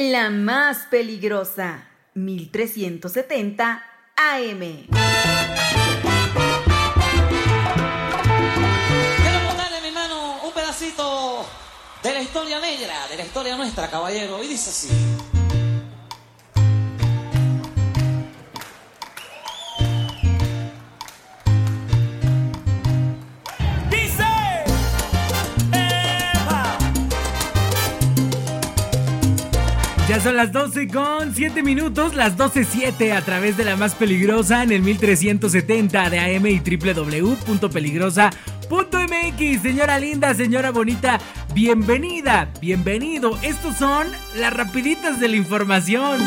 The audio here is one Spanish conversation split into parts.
La más peligrosa, 1370 AM. Quiero ponerle, mi hermano, un pedacito de la historia negra, de la historia nuestra, caballero. Y dice así. Son las 12 con 7 minutos, las 12.07 a través de la más peligrosa en el 1370 de AM y www.peligrosa.mx. Señora linda, señora bonita, bienvenida, bienvenido. Estos son las rapiditas de la información.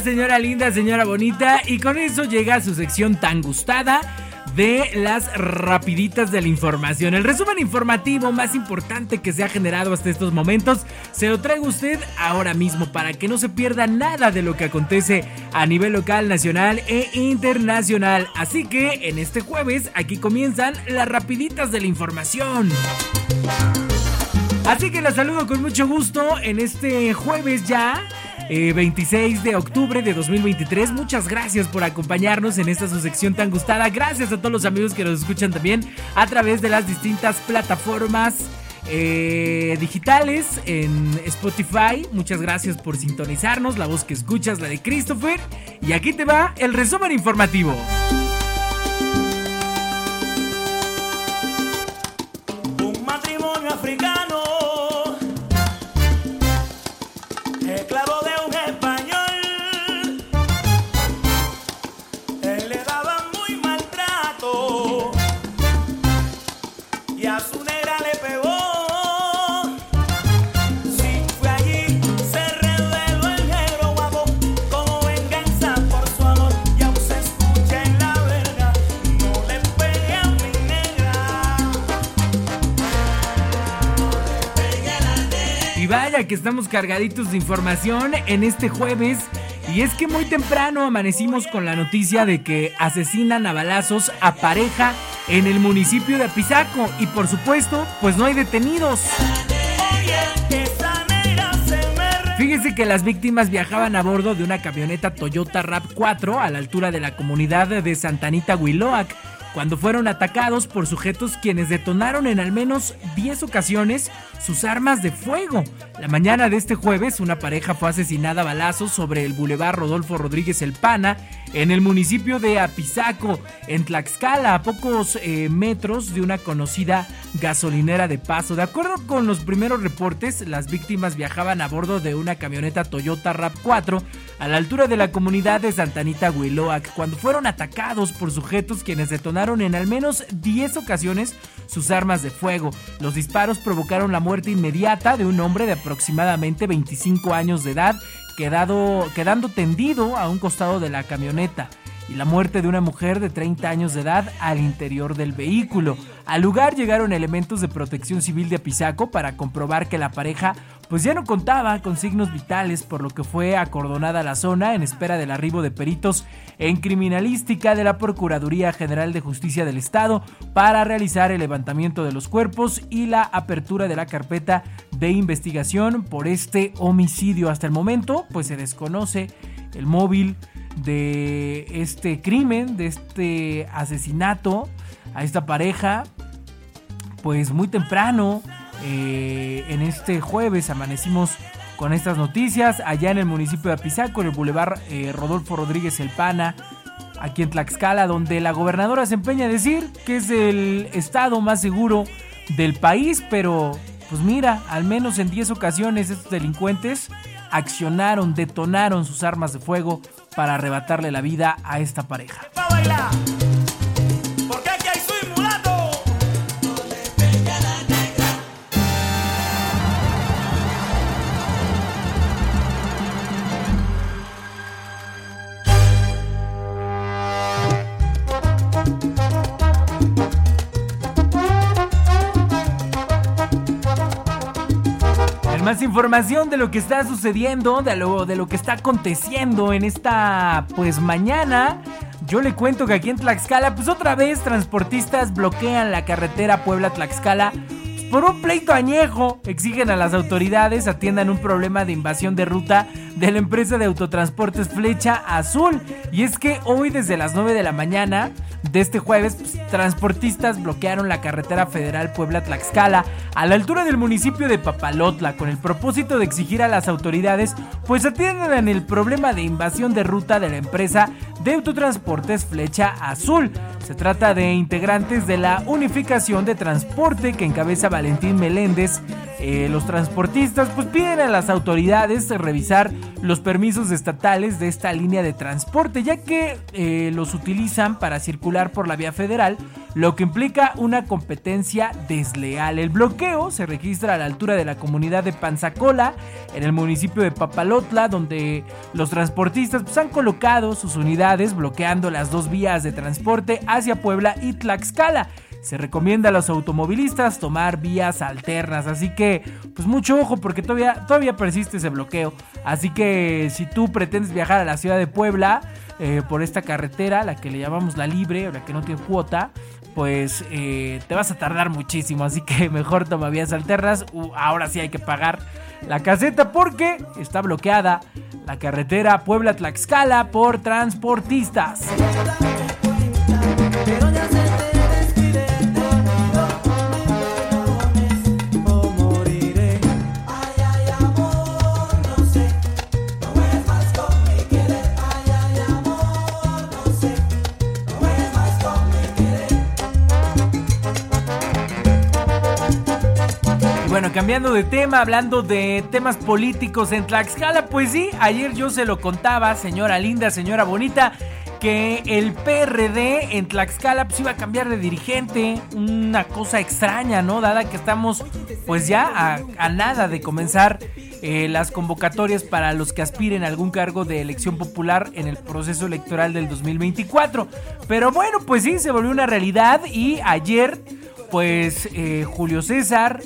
Señora linda, señora bonita, y con eso llega su sección tan gustada de las rapiditas de la información. El resumen informativo más importante que se ha generado hasta estos momentos se lo traigo usted ahora mismo para que no se pierda nada de lo que acontece a nivel local, nacional e internacional. Así que en este jueves aquí comienzan las rapiditas de la información. Así que la saludo con mucho gusto en este jueves ya. Eh, 26 de octubre de 2023. Muchas gracias por acompañarnos en esta su sección tan gustada. Gracias a todos los amigos que nos escuchan también a través de las distintas plataformas eh, digitales en Spotify. Muchas gracias por sintonizarnos. La voz que escuchas, la de Christopher. Y aquí te va el resumen informativo. Que estamos cargaditos de información en este jueves. Y es que muy temprano amanecimos con la noticia de que asesinan a balazos a pareja en el municipio de Apizaco. Y por supuesto, pues no hay detenidos. Fíjese que las víctimas viajaban a bordo de una camioneta Toyota RAV4 a la altura de la comunidad de Santanita Huiloac cuando fueron atacados por sujetos quienes detonaron en al menos 10 ocasiones sus armas de fuego. La mañana de este jueves, una pareja fue asesinada a balazos sobre el bulevar Rodolfo Rodríguez El Pana, en el municipio de Apizaco, en Tlaxcala, a pocos eh, metros de una conocida gasolinera de paso. De acuerdo con los primeros reportes, las víctimas viajaban a bordo de una camioneta Toyota RAV4 a la altura de la comunidad de Santanita Huiloac, cuando fueron atacados por sujetos quienes detonaron en al menos 10 ocasiones sus armas de fuego. Los disparos provocaron la muerte inmediata de un hombre de aproximadamente 25 años de edad, quedado, quedando tendido a un costado de la camioneta y la muerte de una mujer de 30 años de edad al interior del vehículo. Al lugar llegaron elementos de protección civil de Apizaco para comprobar que la pareja pues ya no contaba con signos vitales, por lo que fue acordonada la zona en espera del arribo de peritos en criminalística de la Procuraduría General de Justicia del Estado para realizar el levantamiento de los cuerpos y la apertura de la carpeta de investigación por este homicidio. Hasta el momento pues se desconoce el móvil de este crimen, de este asesinato a esta pareja, pues muy temprano, eh, en este jueves amanecimos con estas noticias, allá en el municipio de Apizaco, en el bulevar eh, Rodolfo Rodríguez El Pana, aquí en Tlaxcala, donde la gobernadora se empeña a decir que es el estado más seguro del país, pero pues mira, al menos en 10 ocasiones estos delincuentes accionaron, detonaron sus armas de fuego para arrebatarle la vida a esta pareja. Información de lo que está sucediendo, de lo, de lo que está aconteciendo en esta pues mañana. Yo le cuento que aquí en Tlaxcala, pues otra vez transportistas bloquean la carretera Puebla-Tlaxcala por un pleito añejo. Exigen a las autoridades atiendan un problema de invasión de ruta de la empresa de autotransportes Flecha Azul. Y es que hoy desde las 9 de la mañana de este jueves, pues, transportistas bloquearon la carretera federal Puebla-Tlaxcala a la altura del municipio de Papalotla con el propósito de exigir a las autoridades pues atiendan el problema de invasión de ruta de la empresa de autotransportes Flecha Azul. Se trata de integrantes de la unificación de transporte que encabeza Valentín Meléndez. Eh, los transportistas pues piden a las autoridades revisar los permisos estatales de esta línea de transporte ya que eh, los utilizan para circular por la vía federal lo que implica una competencia desleal. El bloqueo se registra a la altura de la comunidad de Panzacola, en el municipio de Papalotla, donde los transportistas pues, han colocado sus unidades bloqueando las dos vías de transporte hacia Puebla y Tlaxcala. Se recomienda a los automovilistas tomar vías alternas, así que pues mucho ojo porque todavía, todavía persiste ese bloqueo. Así que si tú pretendes viajar a la ciudad de Puebla eh, por esta carretera, la que le llamamos la libre o la que no tiene cuota, pues eh, te vas a tardar muchísimo. Así que mejor toma vías alternas. Ahora sí hay que pagar la caseta porque está bloqueada la carretera Puebla-Tlaxcala por transportistas. Cambiando de tema, hablando de temas políticos en Tlaxcala, pues sí, ayer yo se lo contaba, señora linda, señora bonita, que el PRD en Tlaxcala pues iba a cambiar de dirigente, una cosa extraña, ¿no? Dada que estamos pues ya a, nada de comenzar eh, las convocatorias para los que aspiren a algún cargo de elección popular en el proceso electoral del 2024. Pero bueno, pues sí, se volvió una realidad y ayer pues eh, Julio César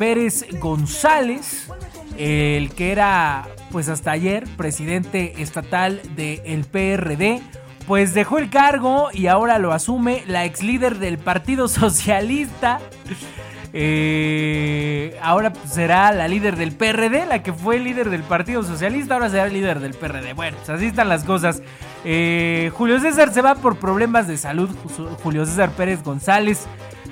Pérez González, el que era pues hasta ayer presidente estatal del PRD, pues dejó el cargo y ahora lo asume la ex líder del Partido Socialista. Eh, ahora será la líder del PRD, la que fue líder del Partido Socialista, ahora será líder del PRD. Bueno, pues así están las cosas. Eh, Julio César se va por problemas de salud. Julio César Pérez González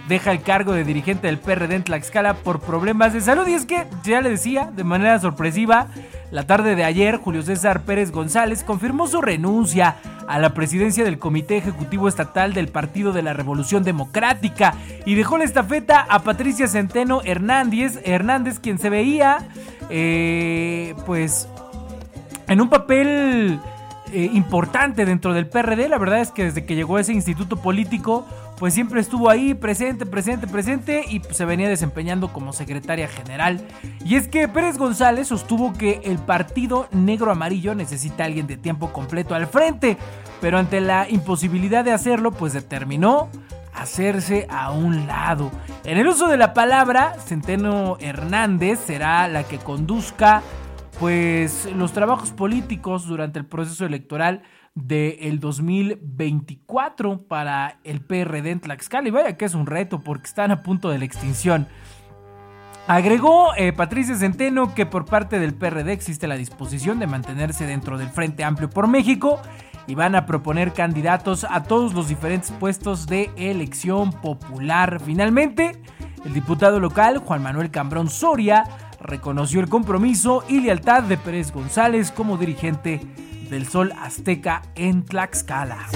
deja el cargo de dirigente del PRD en Tlaxcala por problemas de salud. Y es que, ya le decía, de manera sorpresiva, la tarde de ayer, Julio César Pérez González confirmó su renuncia a la presidencia del Comité Ejecutivo Estatal del Partido de la Revolución Democrática y dejó la estafeta a Patricia Centeno Hernández, Hernández quien se veía, eh, pues, en un papel eh, importante dentro del PRD. La verdad es que desde que llegó a ese instituto político, pues siempre estuvo ahí presente, presente, presente y pues, se venía desempeñando como secretaria general. Y es que Pérez González sostuvo que el partido negro amarillo necesita a alguien de tiempo completo al frente, pero ante la imposibilidad de hacerlo, pues determinó hacerse a un lado. En el uso de la palabra, Centeno Hernández será la que conduzca pues los trabajos políticos durante el proceso electoral del 2024 para el PRD en Tlaxcala. Y vaya que es un reto porque están a punto de la extinción. Agregó eh, Patricia Centeno que por parte del PRD existe la disposición de mantenerse dentro del Frente Amplio por México y van a proponer candidatos a todos los diferentes puestos de elección popular. Finalmente, el diputado local Juan Manuel Cambrón Soria reconoció el compromiso y lealtad de Pérez González como dirigente del Sol Azteca en Tlaxcala.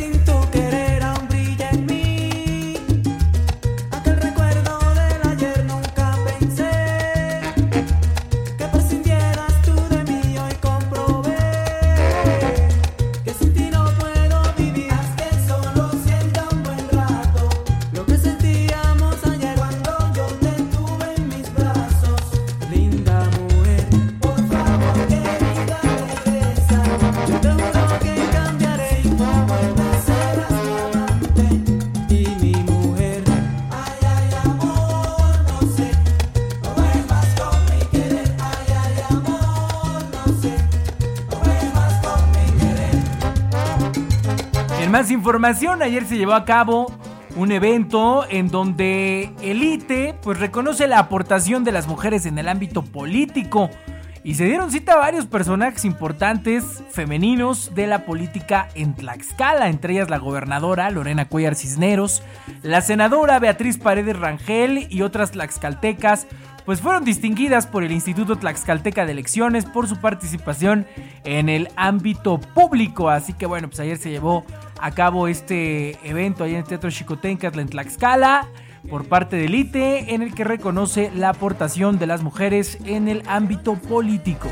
Más información, ayer se llevó a cabo un evento en donde Elite pues reconoce la aportación de las mujeres en el ámbito político y se dieron cita a varios personajes importantes femeninos de la política en Tlaxcala, entre ellas la gobernadora Lorena Cuellar Cisneros, la senadora Beatriz Paredes Rangel y otras tlaxcaltecas, pues fueron distinguidas por el Instituto Tlaxcalteca de Elecciones por su participación en el ámbito público. Así que bueno, pues ayer se llevó a cabo este evento ahí en el Teatro Chicotencatl en Tlaxcala por parte del ITE en el que reconoce la aportación de las mujeres en el ámbito político.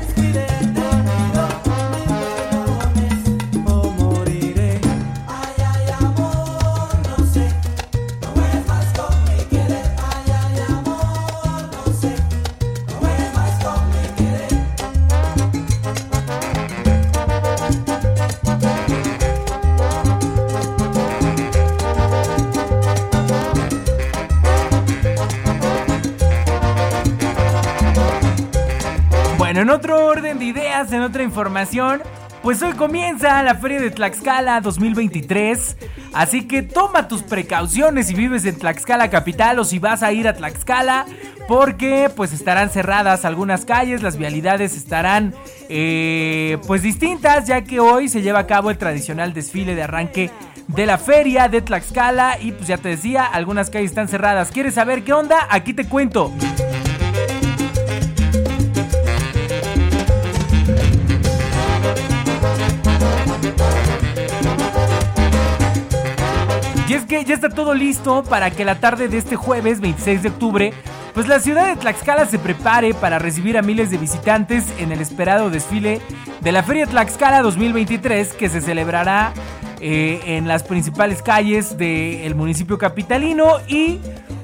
En otra información, pues hoy comienza la Feria de Tlaxcala 2023. Así que toma tus precauciones si vives en Tlaxcala capital o si vas a ir a Tlaxcala. Porque pues estarán cerradas algunas calles, las vialidades estarán eh, pues distintas ya que hoy se lleva a cabo el tradicional desfile de arranque de la feria de Tlaxcala y pues ya te decía, algunas calles están cerradas. ¿Quieres saber qué onda? Aquí te cuento. Ya está todo listo para que la tarde de este jueves 26 de octubre, pues la ciudad de Tlaxcala se prepare para recibir a miles de visitantes en el esperado desfile de la Feria Tlaxcala 2023 que se celebrará eh, en las principales calles del municipio capitalino y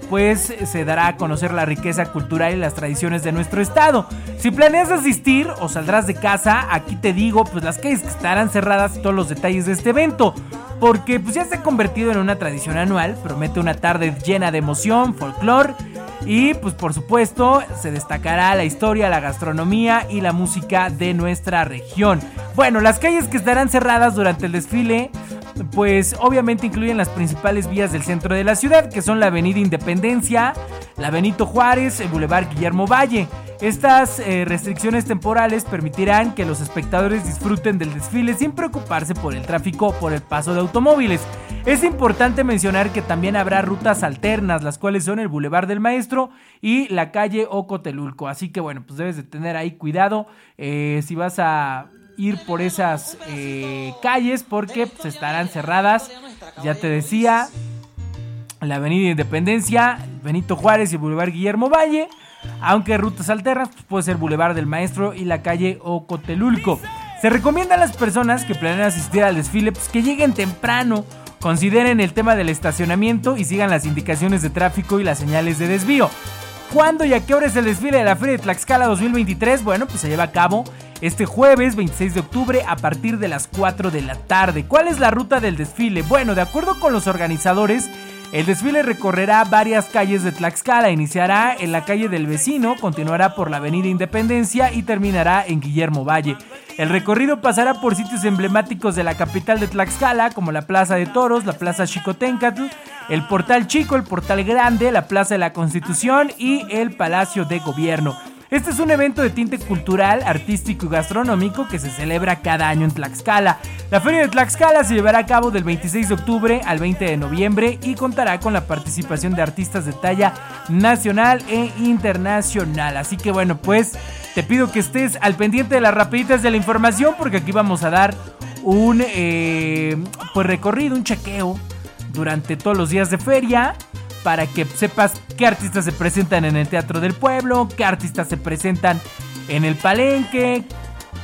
pues se dará a conocer la riqueza cultural y las tradiciones de nuestro estado. Si planeas asistir o saldrás de casa, aquí te digo pues las calles que estarán cerradas y todos los detalles de este evento. Porque pues ya se ha convertido en una tradición anual, promete una tarde llena de emoción, folclore y pues por supuesto se destacará la historia, la gastronomía y la música de nuestra región. Bueno, las calles que estarán cerradas durante el desfile pues obviamente incluyen las principales vías del centro de la ciudad, que son la Avenida Independencia, la Benito Juárez, el Boulevard Guillermo Valle. Estas eh, restricciones temporales permitirán que los espectadores disfruten del desfile sin preocuparse por el tráfico o por el paso de automóviles. Es importante mencionar que también habrá rutas alternas, las cuales son el Boulevard del Maestro y la calle Ocotelulco. Así que bueno, pues debes de tener ahí cuidado eh, si vas a ir por esas eh, calles porque pues, estarán cerradas. Ya te decía, la Avenida Independencia, Benito Juárez y Boulevard Guillermo Valle. Aunque rutas alternas, pues puede ser Boulevard del Maestro y la calle Ocotelulco. Se recomienda a las personas que planean asistir al desfile pues, que lleguen temprano, consideren el tema del estacionamiento y sigan las indicaciones de tráfico y las señales de desvío. ¿Cuándo y a qué hora es el desfile de la Feria de Tlaxcala 2023? Bueno, pues se lleva a cabo este jueves 26 de octubre a partir de las 4 de la tarde. ¿Cuál es la ruta del desfile? Bueno, de acuerdo con los organizadores, el desfile recorrerá varias calles de Tlaxcala, iniciará en la calle del vecino, continuará por la avenida Independencia y terminará en Guillermo Valle. El recorrido pasará por sitios emblemáticos de la capital de Tlaxcala, como la Plaza de Toros, la Plaza Chicotencatl, el Portal Chico, el Portal Grande, la Plaza de la Constitución y el Palacio de Gobierno. Este es un evento de tinte cultural, artístico y gastronómico que se celebra cada año en Tlaxcala. La Feria de Tlaxcala se llevará a cabo del 26 de octubre al 20 de noviembre y contará con la participación de artistas de talla nacional e internacional. Así que bueno, pues te pido que estés al pendiente de las rapiditas de la información porque aquí vamos a dar un eh, pues recorrido, un chequeo durante todos los días de feria para que sepas qué artistas se presentan en el Teatro del Pueblo, qué artistas se presentan en el Palenque,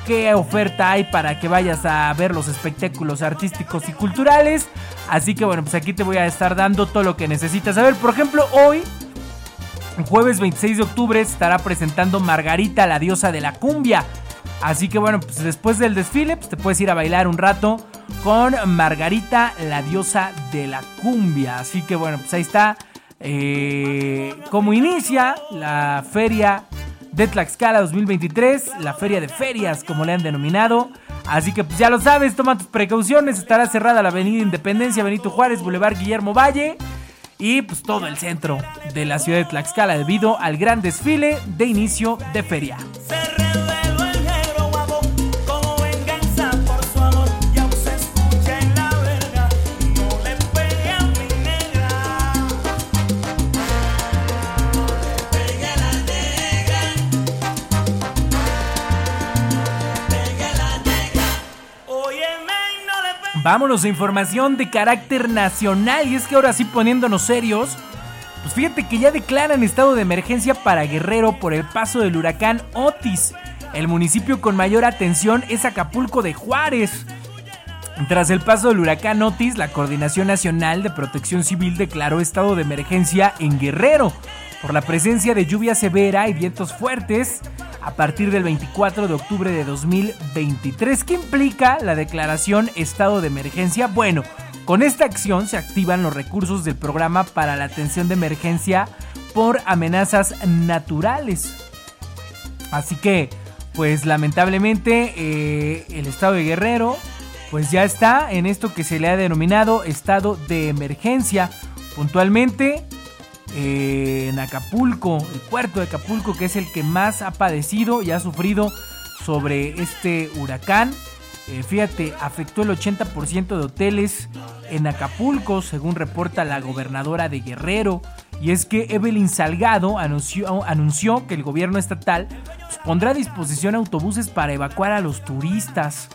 qué oferta hay para que vayas a ver los espectáculos artísticos y culturales. Así que bueno, pues aquí te voy a estar dando todo lo que necesitas saber. Por ejemplo, hoy, jueves 26 de octubre, estará presentando Margarita, la diosa de la cumbia. Así que bueno, pues después del desfile, pues te puedes ir a bailar un rato con Margarita, la diosa de la cumbia. Así que bueno, pues ahí está eh, cómo inicia la feria de Tlaxcala 2023, la feria de ferias, como le han denominado. Así que pues ya lo sabes, toma tus precauciones. Estará cerrada la avenida Independencia, Benito Juárez, Boulevard Guillermo Valle y pues todo el centro de la ciudad de Tlaxcala debido al gran desfile de inicio de feria. Vámonos a información de carácter nacional y es que ahora sí poniéndonos serios, pues fíjate que ya declaran estado de emergencia para Guerrero por el paso del huracán Otis. El municipio con mayor atención es Acapulco de Juárez. Tras el paso del huracán Otis, la Coordinación Nacional de Protección Civil declaró estado de emergencia en Guerrero por la presencia de lluvia severa y vientos fuertes a partir del 24 de octubre de 2023. ¿Qué implica la declaración estado de emergencia? Bueno, con esta acción se activan los recursos del programa para la atención de emergencia por amenazas naturales. Así que, pues lamentablemente, eh, el estado de Guerrero, pues ya está en esto que se le ha denominado estado de emergencia. Puntualmente, eh, en Acapulco, el puerto de Acapulco, que es el que más ha padecido y ha sufrido sobre este huracán. Eh, fíjate, afectó el 80% de hoteles en Acapulco, según reporta la gobernadora de Guerrero. Y es que Evelyn Salgado anunció, que el gobierno estatal pues, pondrá a disposición autobuses para evacuar a los turistas.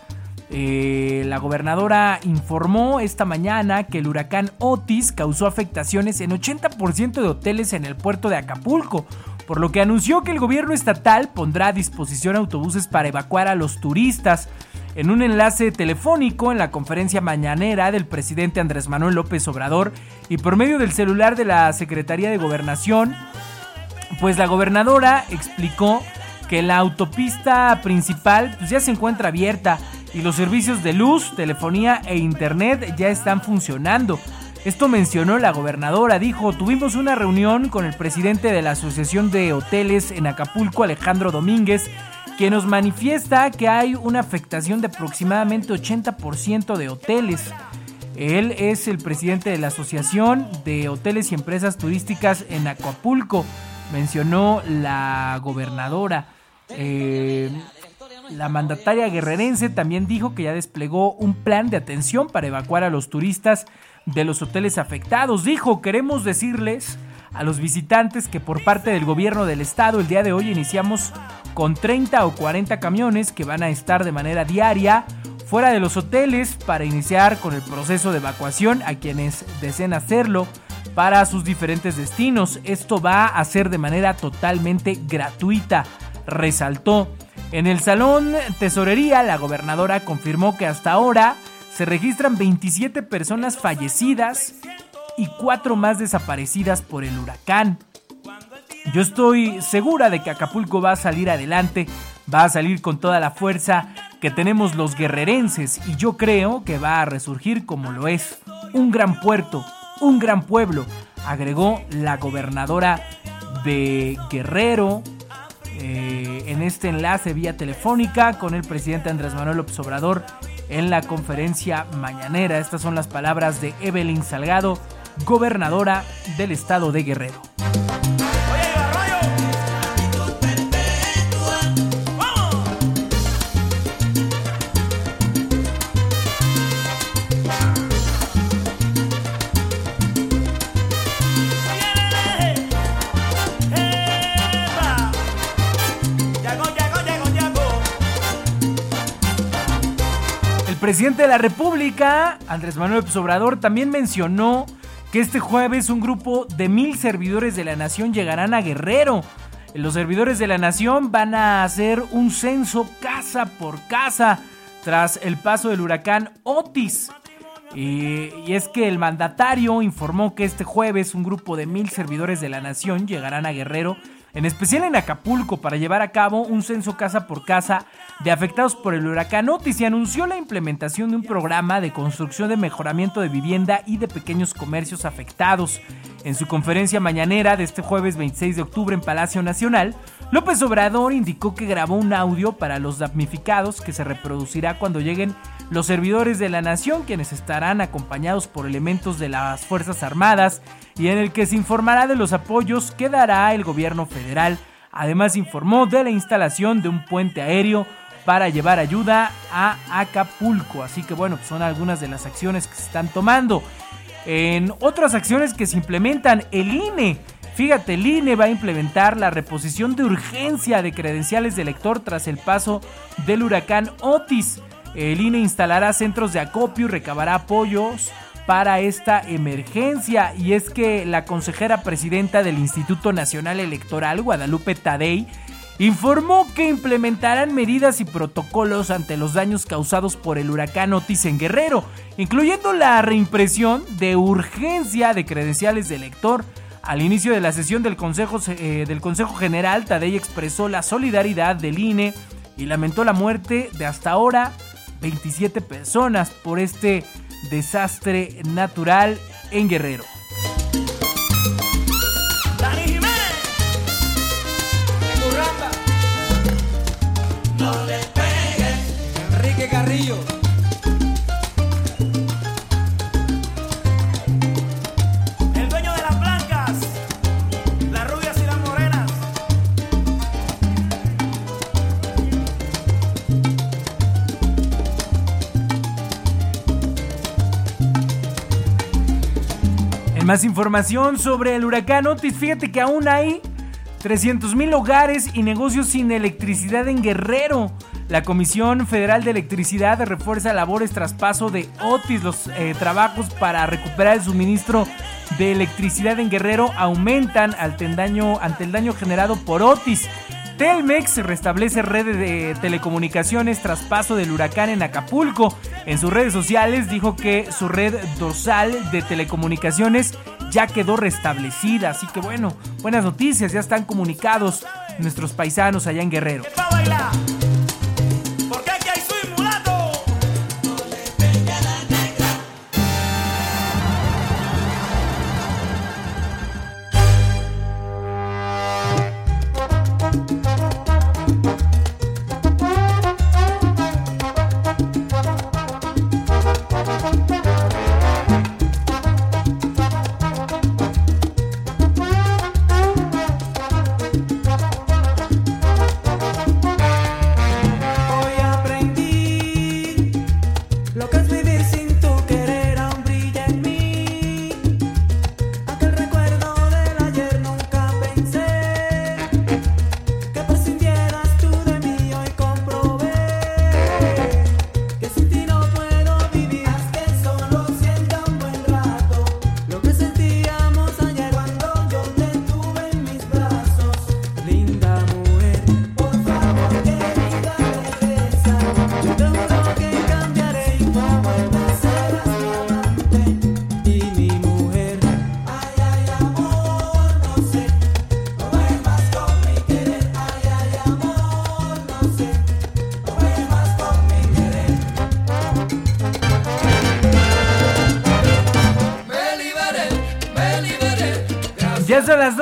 Eh, la gobernadora informó esta mañana que el huracán Otis causó afectaciones en 80% de hoteles en el puerto de Acapulco, por lo que anunció que el gobierno estatal pondrá a disposición autobuses para evacuar a los turistas. En un enlace telefónico en la conferencia mañanera del presidente Andrés Manuel López Obrador y por medio del celular de la Secretaría de Gobernación, pues la gobernadora explicó que la autopista principal pues ya se encuentra abierta y los servicios de luz, telefonía e internet ya están funcionando. Esto mencionó la gobernadora, dijo, tuvimos una reunión con el presidente de la Asociación de Hoteles en Acapulco, Alejandro Domínguez, que nos manifiesta que hay una afectación de aproximadamente 80% de hoteles. Él es el presidente de la Asociación de Hoteles y Empresas Turísticas en Acapulco, mencionó la gobernadora. Eh, la mandataria guerrerense también dijo que ya desplegó un plan de atención para evacuar a los turistas de los hoteles afectados. Dijo, queremos decirles a los visitantes que por parte del gobierno del estado el día de hoy iniciamos con 30 o 40 camiones que van a estar de manera diaria fuera de los hoteles para iniciar con el proceso de evacuación a quienes deseen hacerlo para sus diferentes destinos. Esto va a ser de manera totalmente gratuita, resaltó. En el salón tesorería, la gobernadora confirmó que hasta ahora se registran 27 personas fallecidas y 4 más desaparecidas por el huracán. Yo estoy segura de que Acapulco va a salir adelante, va a salir con toda la fuerza que tenemos los guerrerenses y yo creo que va a resurgir como lo es, un gran puerto, un gran pueblo, agregó la gobernadora de Guerrero, eh, en este enlace vía telefónica con el presidente Andrés Manuel López Obrador en la conferencia mañanera. Estas son las palabras de Evelyn Salgado, gobernadora del estado de Guerrero. Presidente de la República, Andrés Manuel López Obrador, también mencionó que este jueves un grupo de mil servidores de la nación llegarán a Guerrero. Los servidores de la nación van a hacer un censo casa por casa tras el paso del huracán Otis. Y, y es que el mandatario informó que este jueves un grupo de mil servidores de la nación llegarán a Guerrero, en especial en Acapulco, para llevar a cabo un censo casa por casa de afectados por el huracán Otis y anunció la implementación de un programa de construcción de mejoramiento de vivienda y de pequeños comercios afectados. En su conferencia mañanera de este jueves 26 de octubre en Palacio Nacional, López Obrador indicó que grabó un audio para los damnificados que se reproducirá cuando lleguen los servidores de la nación, quienes estarán acompañados por elementos de las Fuerzas Armadas y en el que se informará de los apoyos que dará el gobierno federal. Además informó de la instalación de un puente aéreo para llevar ayuda a Acapulco. Así que bueno, son algunas de las acciones que se están tomando. En otras acciones que se implementan, el INE. Fíjate, el INE va a implementar la reposición de urgencia de credenciales de elector tras el paso del huracán Otis. El INE instalará centros de acopio y recabará apoyos para esta emergencia. Y es que la consejera presidenta del Instituto Nacional Electoral, Guadalupe Tadei, informó que implementarán medidas y protocolos ante los daños causados por el huracán Otis en Guerrero, incluyendo la reimpresión de urgencia de credenciales de elector. Al inicio de la sesión del Consejo, eh, del Consejo General, Tadei expresó la solidaridad del INE y lamentó la muerte de hasta ahora 27 personas por este desastre natural en Guerrero. Más información sobre el huracán Otis, fíjate que aún hay 300 mil hogares y negocios sin electricidad en Guerrero. La Comisión Federal de Electricidad refuerza labores tras paso de Otis. Los eh, trabajos para recuperar el suministro de electricidad en Guerrero aumentan ante el daño generado por Otis. Telmex restablece redes de telecomunicaciones tras paso del huracán en Acapulco. En sus redes sociales dijo que su red dorsal de telecomunicaciones ya quedó restablecida. Así que bueno, buenas noticias, ya están comunicados nuestros paisanos allá en Guerrero.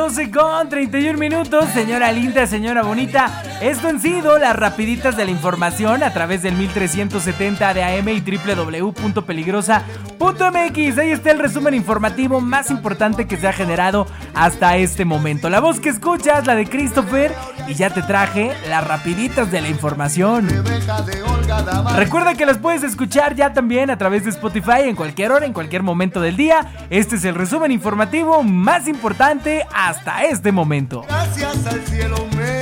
12 con 31 minutos, señora linda, señora bonita. Esto han sido las rapiditas de la información a través del 1370 de AM y www.peligrosa.mx. Ahí está el resumen informativo más importante que se ha generado hasta este momento. La voz que escuchas, la de Christopher, y ya te traje las rapiditas de la información. Recuerda que las puedes escuchar ya también a través de Spotify en cualquier hora, en cualquier momento del día. Este es el resumen informativo más importante hasta este momento. Gracias al cielo me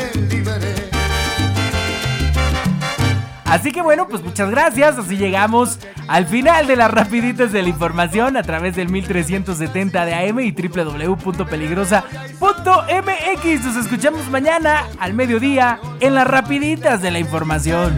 Así que bueno, pues muchas gracias. Así llegamos al final de las rapiditas de la información a través del 1370 de AM y www.peligrosa.mx. Nos escuchamos mañana al mediodía en las rapiditas de la información.